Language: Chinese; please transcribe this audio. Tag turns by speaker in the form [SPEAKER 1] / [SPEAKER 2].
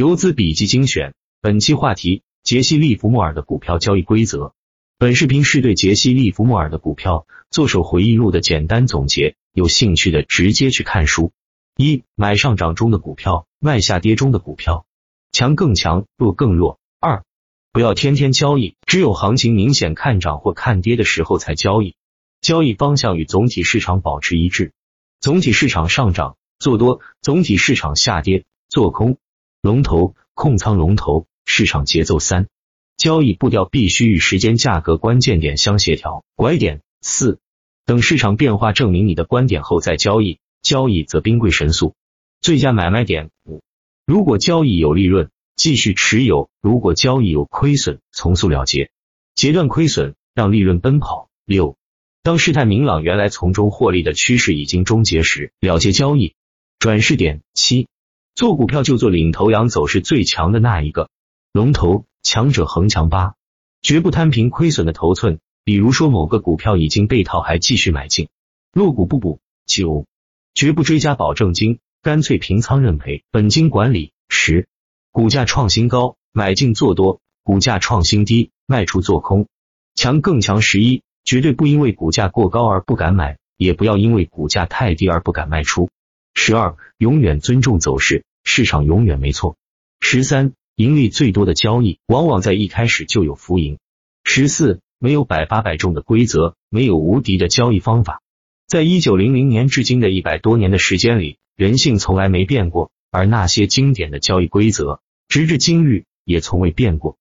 [SPEAKER 1] 游资笔记精选，本期话题：杰西·利弗莫尔的股票交易规则。本视频是对杰西·利弗莫尔的股票做手回忆录的简单总结，有兴趣的直接去看书。一、买上涨中的股票，卖下跌中的股票，强更强，弱更弱。二、不要天天交易，只有行情明显看涨或看跌的时候才交易，交易方向与总体市场保持一致。总体市场上涨做多，总体市场下跌做空。龙头控仓龙头市场节奏三，交易步调必须与时间价格关键点相协调。拐点四，等市场变化证明你的观点后再交易，交易则兵贵神速。最佳买卖点五，如果交易有利润，继续持有；如果交易有亏损，从速了结，截断亏损，让利润奔跑。六，当事态明朗，原来从中获利的趋势已经终结时，了结交易。转势点七。做股票就做领头羊，走势最强的那一个。龙头，强者恒强八，绝不摊平亏损的头寸。比如说某个股票已经被套，还继续买进，落股不补。九，绝不追加保证金，干脆平仓认赔，本金管理。十，股价创新高。买进做多，股价创新低。卖出做空，强更强。十一，绝对不因为股价过高而不敢买，也不要因为股价太低而不敢卖出。十二，永远尊重走势。市场永远没错。十三，盈利最多的交易，往往在一开始就有浮盈。十四，没有百发百中的规则，没有无敌的交易方法。在一九零零年至今的一百多年的时间里，人性从来没变过，而那些经典的交易规则，直至今日也从未变过。